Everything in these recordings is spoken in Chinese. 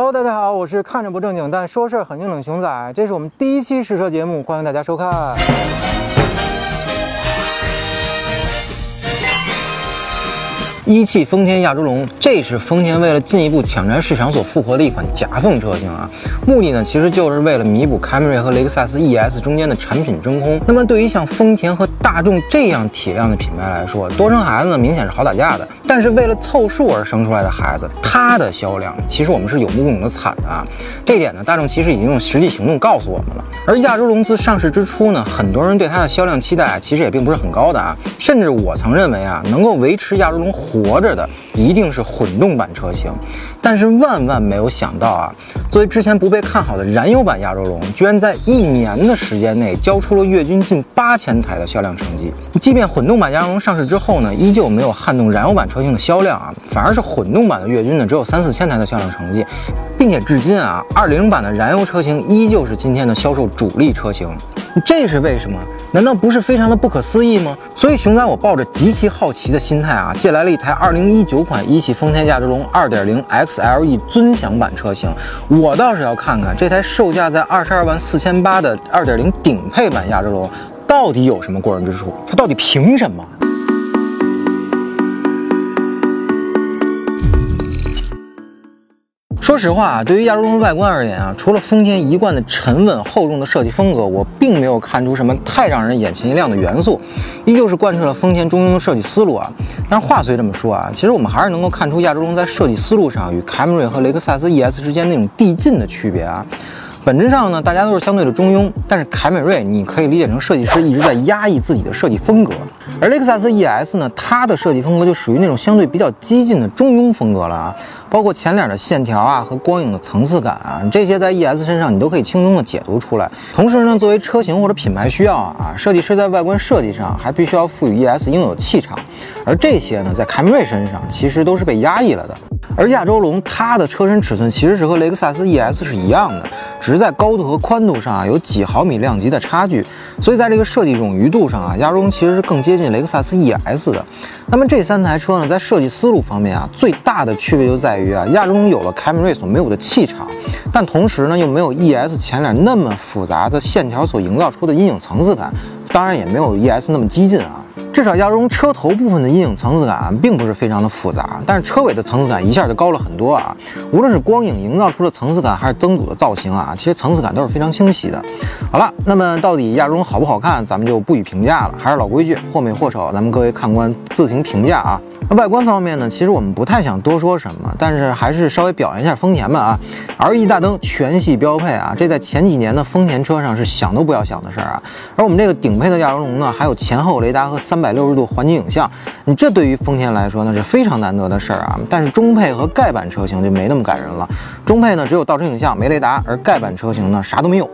Hello，大家好，我是看着不正经但说事儿很正经熊仔，这是我们第一期试车节目，欢迎大家收看。一汽丰田亚洲龙，这是丰田为了进一步抢占市场所复活的一款夹缝车型啊。目的呢，其实就是为了弥补凯美瑞和雷克萨斯 ES 中间的产品真空。那么对于像丰田和大众这样体量的品牌来说，多生孩子呢，明显是好打架的。但是为了凑数而生出来的孩子，它的销量其实我们是有目共睹的惨的啊。这点呢，大众其实已经用实际行动告诉我们了。而亚洲龙自上市之初呢，很多人对它的销量期待其实也并不是很高的啊。甚至我曾认为啊，能够维持亚洲龙火活着的，一定是混动版车型。但是万万没有想到啊，作为之前不被看好的燃油版亚洲龙，居然在一年的时间内交出了月均近八千台的销量成绩。即便混动版亚洲龙上市之后呢，依旧没有撼动燃油版车型的销量啊，反而是混动版的月均呢只有三四千台的销量成绩，并且至今啊，二零版的燃油车型依旧是今天的销售主力车型。这是为什么？难道不是非常的不可思议吗？所以熊仔我抱着极其好奇的心态啊，借来了一台二零一九款一汽丰田亚洲龙二点零 XLE 尊享版车型。我倒是要看看这台售价在二十二万四千八的二点零顶配版亚洲龙到底有什么过人之处，它到底凭什么？说实话啊，对于亚洲龙的外观而言啊，除了丰田一贯的沉稳厚重的设计风格，我并没有看出什么太让人眼前一亮的元素，依旧是贯彻了丰田中庸的设计思路啊。但是话虽这么说啊，其实我们还是能够看出亚洲龙在设计思路上与凯美瑞和雷克萨斯 ES 之间那种递进的区别啊。本质上呢，大家都是相对的中庸，但是凯美瑞你可以理解成设计师一直在压抑自己的设计风格，而雷克萨斯 ES 呢，它的设计风格就属于那种相对比较激进的中庸风格了啊。包括前脸的线条啊和光影的层次感啊，这些在 ES 身上你都可以轻松的解读出来。同时呢，作为车型或者品牌需要啊，设计师在外观设计上还必须要赋予 ES 应有的气场，而这些呢，在凯美瑞身上其实都是被压抑了的。而亚洲龙它的车身尺寸其实是和雷克萨斯 ES 是一样的，只是在高度和宽度上啊有几毫米量级的差距，所以在这个设计冗余度上啊，亚洲龙其实是更接近雷克萨斯 ES 的。那么这三台车呢，在设计思路方面啊，最大的区别就在于啊，亚洲龙有了凯美瑞所没有的气场，但同时呢，又没有 ES 前脸那么复杂的线条所营造出的阴影层次感，当然也没有 ES 那么激进啊。至少亚洲龙车头部分的阴影层次感并不是非常的复杂，但是车尾的层次感一下就高了很多啊！无论是光影营造出的层次感，还是灯组的造型啊，其实层次感都是非常清晰的。好了，那么到底亚洲龙好不好看，咱们就不予评价了。还是老规矩，或美或丑，咱们各位看官自行评价啊。那外观方面呢，其实我们不太想多说什么，但是还是稍微表扬一下丰田吧啊！LED 大灯全系标配啊，这在前几年的丰田车上是想都不要想的事儿啊。而我们这个顶配的亚洲龙呢，还有前后雷达和三百六十度环景影像，你这对于丰田来说那是非常难得的事儿啊。但是中配和盖板车型就没那么感人了，中配呢只有倒车影像没雷达，而盖板车型呢啥都没有。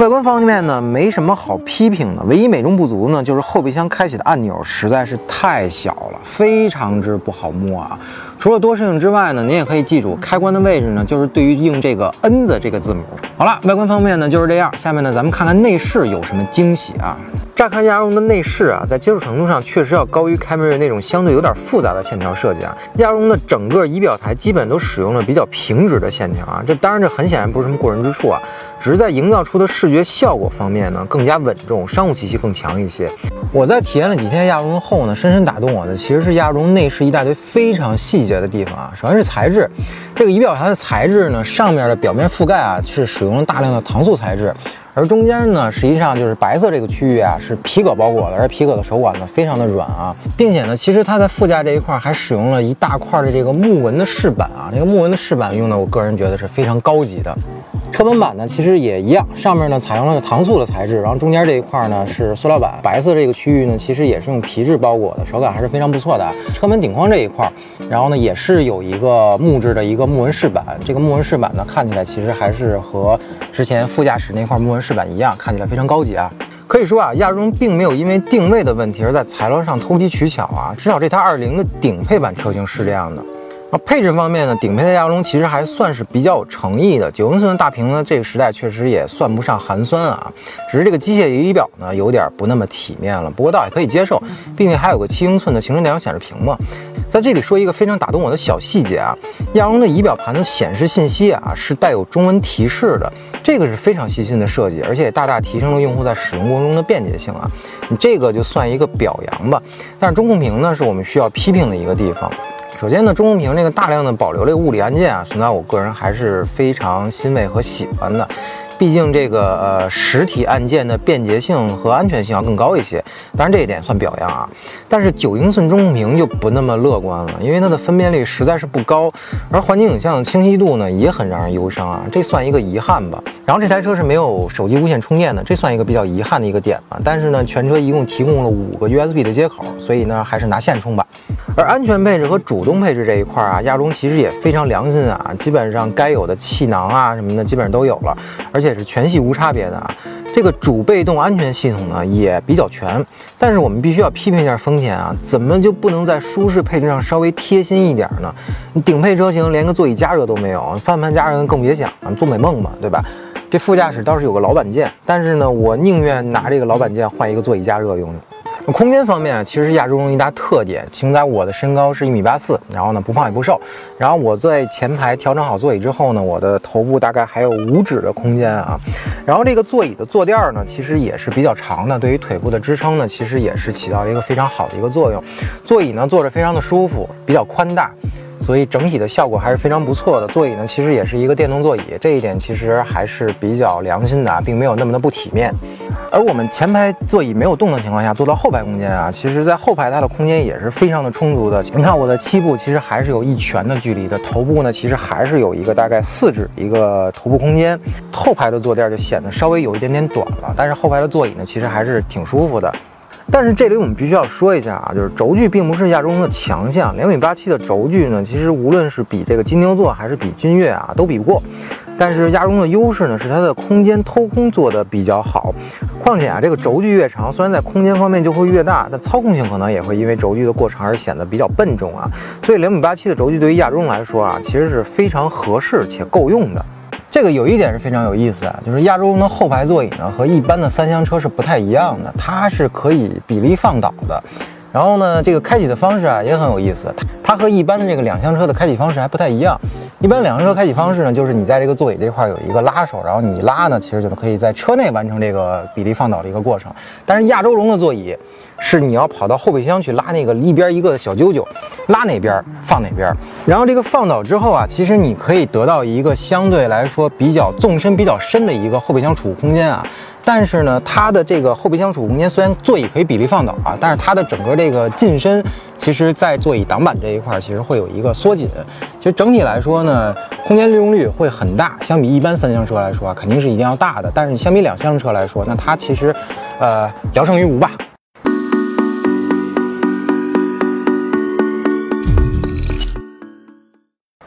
外观方面呢，没什么好批评的，唯一美中不足呢，就是后备箱开启的按钮实在是太小了，非常之不好摸啊。除了多适应之外呢，您也可以记住，开关的位置呢，就是对于应这个 N 字这个字母。好了，外观方面呢就是这样，下面呢咱们看看内饰有什么惊喜啊。乍看亚洲龙的内饰啊，在接受程度上确实要高于凯美瑞那种相对有点复杂的线条设计啊。亚洲龙的整个仪表台基本都使用了比较平直的线条啊，这当然这很显然不是什么过人之处啊，只是在营造出的视觉效果方面呢更加稳重，商务气息更强一些。我在体验了几天亚龙后呢，深深打动我的其实是亚龙内饰一大堆非常细节的地方啊。首先是材质，这个仪表台的材质呢，上面的表面覆盖啊是使用了大量的搪塑材质。而中间呢，实际上就是白色这个区域啊，是皮革包裹的，而皮革的手感呢非常的软啊，并且呢，其实它在副驾这一块还使用了一大块的这个木纹的饰板啊，这个木纹的饰板用的，我个人觉得是非常高级的。车门板呢，其实也一样，上面呢采用了搪塑的材质，然后中间这一块呢是塑料板，白色这个区域呢其实也是用皮质包裹的，手感还是非常不错的。车门顶框这一块，然后呢也是有一个木质的一个木纹饰板，这个木纹饰板呢看起来其实还是和之前副驾驶那块木纹饰板一样，看起来非常高级啊。可以说啊，亚洲龙并没有因为定位的问题而在材料上投机取巧啊，至少这台二零的顶配版车型是这样的。那，配置方面呢，顶配的亚龙其实还算是比较有诚意的。九英寸的大屏呢，这个时代确实也算不上寒酸啊。只是这个机械仪表呢，有点不那么体面了。不过倒也可以接受，毕竟还有个七英寸的行车电脑显示屏嘛。在这里说一个非常打动我的小细节啊，亚龙的仪表盘的显示信息啊是带有中文提示的，这个是非常细心的设计，而且大大提升了用户在使用过程中的便捷性啊。你这个就算一个表扬吧。但是中控屏呢，是我们需要批评的一个地方。首先呢，中控屏这个大量的保留这个物理按键啊，存在我个人还是非常欣慰和喜欢的。毕竟这个呃实体按键的便捷性和安全性要更高一些，当然这一点算表扬啊。但是九英寸中控屏就不那么乐观了，因为它的分辨率实在是不高，而环境影像的清晰度呢也很让人忧伤啊，这算一个遗憾吧。然后这台车是没有手机无线充电的，这算一个比较遗憾的一个点啊。但是呢，全车一共提供了五个 USB 的接口，所以呢还是拿线充吧。而安全配置和主动配置这一块啊，亚洲其实也非常良心啊，基本上该有的气囊啊什么的基本上都有了，而且是全系无差别的啊。这个主被动安全系统呢也比较全，但是我们必须要批评一下丰田啊，怎么就不能在舒适配置上稍微贴心一点呢？你顶配车型连个座椅加热都没有，方向盘加热更别想了，做美梦嘛，对吧？这副驾驶倒是有个老板键，但是呢，我宁愿拿这个老板键换一个座椅加热用的。空间方面啊，其实亚洲龙一大特点，承载我的身高是一米八四，然后呢不胖也不瘦，然后我在前排调整好座椅之后呢，我的头部大概还有五指的空间啊，然后这个座椅的坐垫儿呢，其实也是比较长的，对于腿部的支撑呢，其实也是起到一个非常好的一个作用，座椅呢坐着非常的舒服，比较宽大。所以整体的效果还是非常不错的。座椅呢，其实也是一个电动座椅，这一点其实还是比较良心的啊，并没有那么的不体面。而我们前排座椅没有动的情况下，坐到后排空间啊，其实在后排它的空间也是非常的充足的。你看我的膝部其实还是有一拳的距离的，头部呢其实还是有一个大概四指一个头部空间。后排的坐垫就显得稍微有一点点短了，但是后排的座椅呢其实还是挺舒服的。但是这里我们必须要说一下啊，就是轴距并不是亚洲龙的强项。两米八七的轴距呢，其实无论是比这个金牛座还是比君越啊，都比不过。但是亚洲龙的优势呢，是它的空间偷空做的比较好。况且啊，这个轴距越长，虽然在空间方面就会越大，但操控性可能也会因为轴距的过长而显得比较笨重啊。所以两米八七的轴距对于亚洲龙来说啊，其实是非常合适且够用的。这个有一点是非常有意思啊，就是亚洲龙的后排座椅呢和一般的三厢车是不太一样的，它是可以比例放倒的。然后呢，这个开启的方式啊也很有意思，它它和一般的这个两厢车的开启方式还不太一样。一般两厢车开启方式呢，就是你在这个座椅这块有一个拉手，然后你一拉呢，其实就可以在车内完成这个比例放倒的一个过程。但是亚洲龙的座椅是你要跑到后备箱去拉那个一边一个小揪揪，拉哪边放哪边。然后这个放倒之后啊，其实你可以得到一个相对来说比较纵深比较深的一个后备箱储物空间啊。但是呢，它的这个后备箱储物空间虽然座椅可以比例放倒啊，但是它的整个这个进深，其实在座椅挡板这一块其实会有一个缩紧。其实整体来说呢，空间利用率会很大，相比一般三厢车来说啊，肯定是一定要大的。但是你相比两厢车来说，那它其实，呃，聊胜于无吧。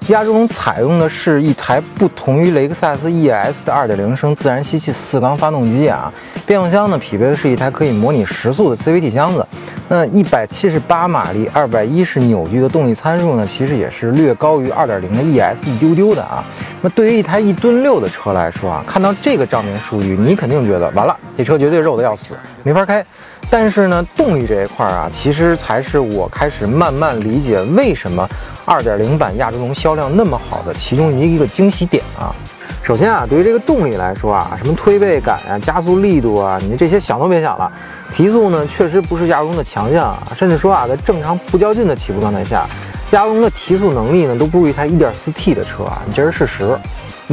亚洲龙采用的是一台不同于雷克萨斯 ES 的2.0升自然吸气四缸发动机啊，变速箱呢匹配的是一台可以模拟时速的 CVT 箱子，那178马力、210扭矩的动力参数呢，其实也是略高于2.0的 ES 一丢丢的啊。那对于一台一吨六的车来说啊，看到这个账面数据，你肯定觉得完了，这车绝对肉的要死，没法开。但是呢，动力这一块儿啊，其实才是我开始慢慢理解为什么。2.0版亚洲龙销量那么好的其中一个惊喜点啊，首先啊，对于这个动力来说啊，什么推背感啊、加速力度啊，你这些想都别想了。提速呢，确实不是亚洲龙的强项啊，甚至说啊，在正常不较劲的起步状态下，亚洲龙的提速能力呢，都不如一台 1.4T 的车啊，你这是事实。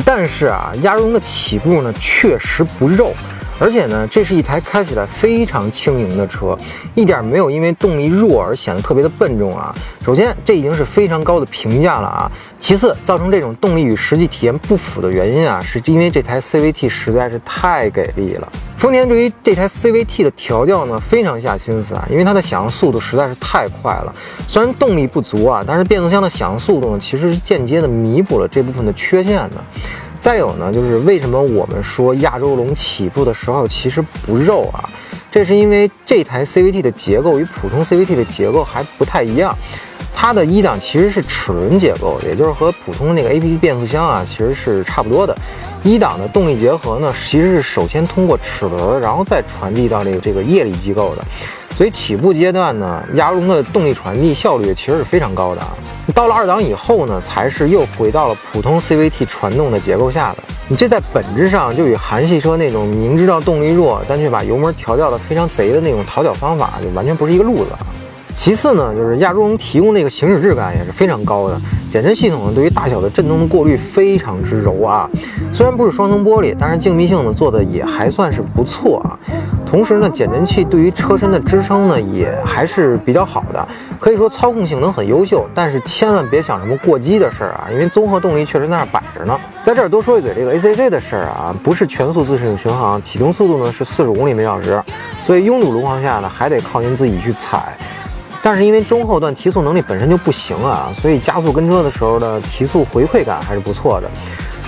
但是啊，亚洲龙的起步呢，确实不肉。而且呢，这是一台开起来非常轻盈的车，一点没有因为动力弱而显得特别的笨重啊。首先，这已经是非常高的评价了啊。其次，造成这种动力与实际体验不符的原因啊，是因为这台 CVT 实在是太给力了。丰田对于这台 CVT 的调教呢，非常下心思啊，因为它的响应速度实在是太快了。虽然动力不足啊，但是变速箱的响应速度呢，其实是间接的弥补了这部分的缺陷的。再有呢，就是为什么我们说亚洲龙起步的时候其实不肉啊？这是因为这台 CVT 的结构与普通 CVT 的结构还不太一样。它的一档其实是齿轮结构，也就是和普通那个 APP 变速箱啊，其实是差不多的。一档的动力结合呢，其实是首先通过齿轮，然后再传递到这个这个液力机构的。所以起步阶段呢，亚洲龙的动力传递效率其实是非常高的啊。到了二档以后呢，才是又回到了普通 CVT 传动的结构下的。你这在本质上就与韩系车那种明知道动力弱，但却把油门调教的非常贼的那种讨脚方法，就完全不是一个路子啊。其次呢，就是亚洲龙提供这个行驶质感也是非常高的，减震系统呢对于大小的震动的过滤非常之柔啊。虽然不是双层玻璃，但是静谧性呢做的也还算是不错啊。同时呢，减震器对于车身的支撑呢也还是比较好的，可以说操控性能很优秀。但是千万别想什么过激的事儿啊，因为综合动力确实在那摆着呢。在这儿多说一嘴这个 ACC 的事儿啊，不是全速自适应巡航，启动速度呢是四十公里每小时，所以拥堵路况下呢还得靠您自己去踩。但是因为中后段提速能力本身就不行啊，所以加速跟车的时候的提速回馈感还是不错的。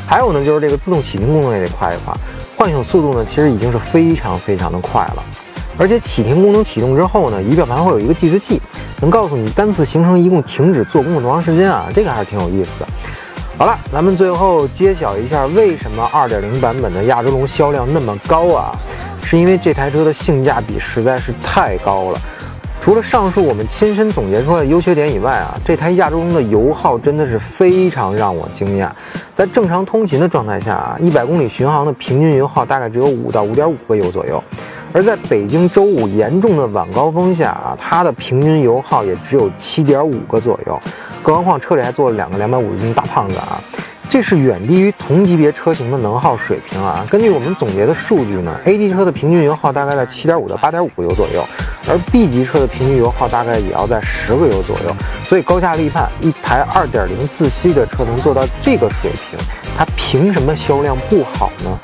还有呢，就是这个自动启停功能也得夸一夸，唤醒速度呢其实已经是非常非常的快了。而且启停功能启动之后呢，仪表盘会有一个计时器，能告诉你单次行程一共停止做工了多长时间啊，这个还是挺有意思的。好了，咱们最后揭晓一下为什么2.0版本的亚洲龙销量那么高啊？是因为这台车的性价比实在是太高了。除了上述我们亲身总结出来的优缺点以外啊，这台亚洲龙的油耗真的是非常让我惊讶。在正常通勤的状态下啊，一百公里巡航的平均油耗大概只有五到五点五个油左右。而在北京周五严重的晚高峰下啊，它的平均油耗也只有七点五个左右。更何况车里还坐了两个两百五十斤大胖子啊。这是远低于同级别车型的能耗水平啊！根据我们总结的数据呢，A 级车的平均油耗大概在七点五到八点五个油左右，而 B 级车的平均油耗大概也要在十个油左右。所以高下立判，一台二点零自吸的车能做到这个水平，它凭什么销量不好呢？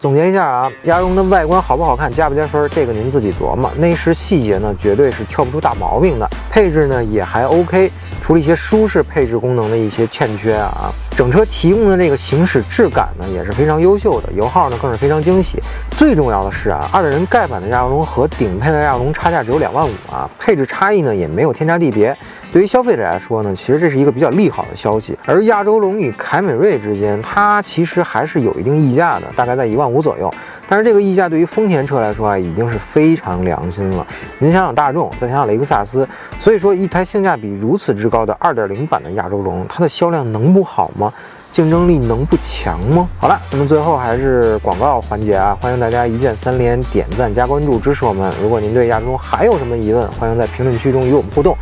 总结一下啊，鸭绒的外观好不好看，加不加分，这个您自己琢磨。内饰细节呢，绝对是挑不出大毛病的。配置呢，也还 OK，除了一些舒适配置功能的一些欠缺啊。整车提供的这个行驶质感呢，也是非常优秀的，油耗呢更是非常惊喜。最重要的是啊，二点零盖板的亚洲龙和顶配的亚洲龙差价只有两万五啊，配置差异呢也没有天差地别。对于消费者来说呢，其实这是一个比较利好的消息。而亚洲龙与凯美瑞之间，它其实还是有一定溢价的，大概在一万五左右。但是这个溢价对于丰田车来说啊，已经是非常良心了。您想想大众，再想想雷克萨斯，所以说一台性价比如此之高的二点零版的亚洲龙，它的销量能不好吗？竞争力能不强吗？好了，那么最后还是广告环节啊，欢迎大家一键三连、点赞加关注支持我们。如果您对亚洲龙还有什么疑问，欢迎在评论区中与我们互动。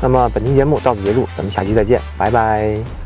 那么本期节目到此结束，咱们下期再见，拜拜。